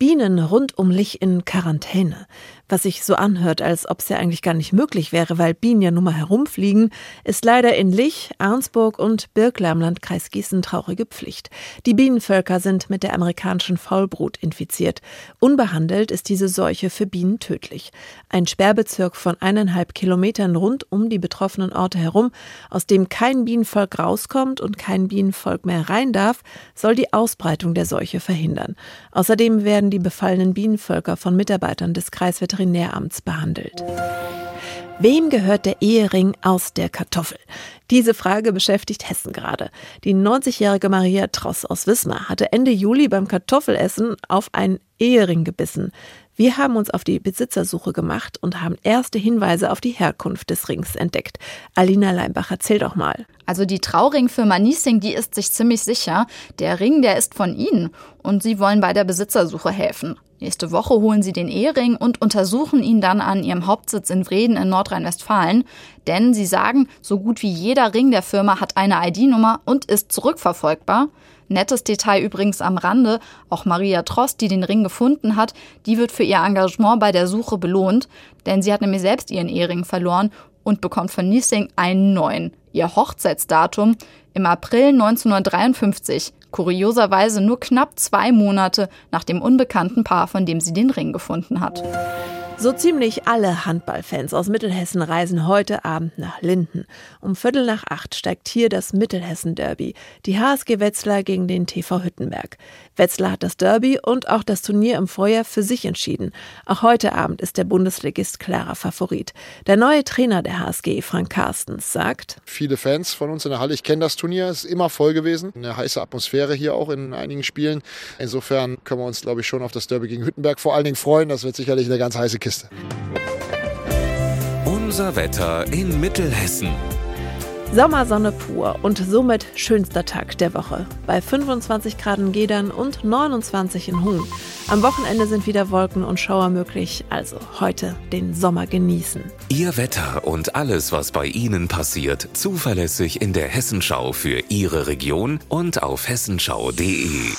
Bienen rund um Lich in Quarantäne. Was sich so anhört, als ob es ja eigentlich gar nicht möglich wäre, weil Bienen ja nun mal herumfliegen, ist leider in Lich, Arnsburg und Birkler im Landkreis Gießen traurige Pflicht. Die Bienenvölker sind mit der amerikanischen Faulbrut infiziert. Unbehandelt ist diese Seuche für Bienen tödlich. Ein Sperrbezirk von eineinhalb Kilometern rund um die betroffenen Orte herum, aus dem kein Bienenvolk rauskommt und kein Bienenvolk mehr rein darf, soll die Ausbreitung der Seuche verhindern. Außerdem werden die befallenen Bienenvölker von Mitarbeitern des Kreisveterinärs Veterinäramts behandelt. Wem gehört der Ehering aus der Kartoffel? Diese Frage beschäftigt Hessen gerade. Die 90-jährige Maria Tross aus Wismar hatte Ende Juli beim Kartoffelessen auf einen Ehering gebissen. Wir haben uns auf die Besitzersuche gemacht und haben erste Hinweise auf die Herkunft des Rings entdeckt. Alina Leimbach, erzähl doch mal. Also die Trauringfirma Niesing, die ist sich ziemlich sicher, der Ring, der ist von ihnen und sie wollen bei der Besitzersuche helfen. Nächste Woche holen sie den Ehering und untersuchen ihn dann an ihrem Hauptsitz in Vreden in Nordrhein-Westfalen. Denn sie sagen, so gut wie jeder Ring der Firma hat eine ID-Nummer und ist zurückverfolgbar. Nettes Detail übrigens am Rande, auch Maria Trost, die den Ring gefunden hat, die wird für ihr Engagement bei der Suche belohnt, denn sie hat nämlich selbst ihren Ehering verloren und bekommt von Niesing einen neuen. Ihr Hochzeitsdatum im April 1953 kurioserweise nur knapp zwei Monate nach dem unbekannten Paar, von dem sie den Ring gefunden hat. So ziemlich alle Handballfans aus Mittelhessen reisen heute Abend nach Linden. Um Viertel nach acht steigt hier das Mittelhessen-Derby. Die HSG Wetzlar gegen den TV Hüttenberg. Wetzlar hat das Derby und auch das Turnier im Vorjahr für sich entschieden. Auch heute Abend ist der Bundesligist klarer Favorit. Der neue Trainer der HSG, Frank Carstens, sagt: Viele Fans von uns in der Halle, ich kenne das Turnier, ist immer voll gewesen. Eine heiße Atmosphäre hier auch in einigen Spielen. Insofern können wir uns, glaube ich, schon auf das Derby gegen Hüttenberg vor allen Dingen freuen. Das wird sicherlich eine ganz heiße Kiste. Kiste. Unser Wetter in Mittelhessen. Sommersonne pur und somit schönster Tag der Woche. Bei 25 Grad in Gedern und 29 in Huhn. Am Wochenende sind wieder Wolken und Schauer möglich, also heute den Sommer genießen. Ihr Wetter und alles, was bei Ihnen passiert, zuverlässig in der Hessenschau für Ihre Region und auf hessenschau.de.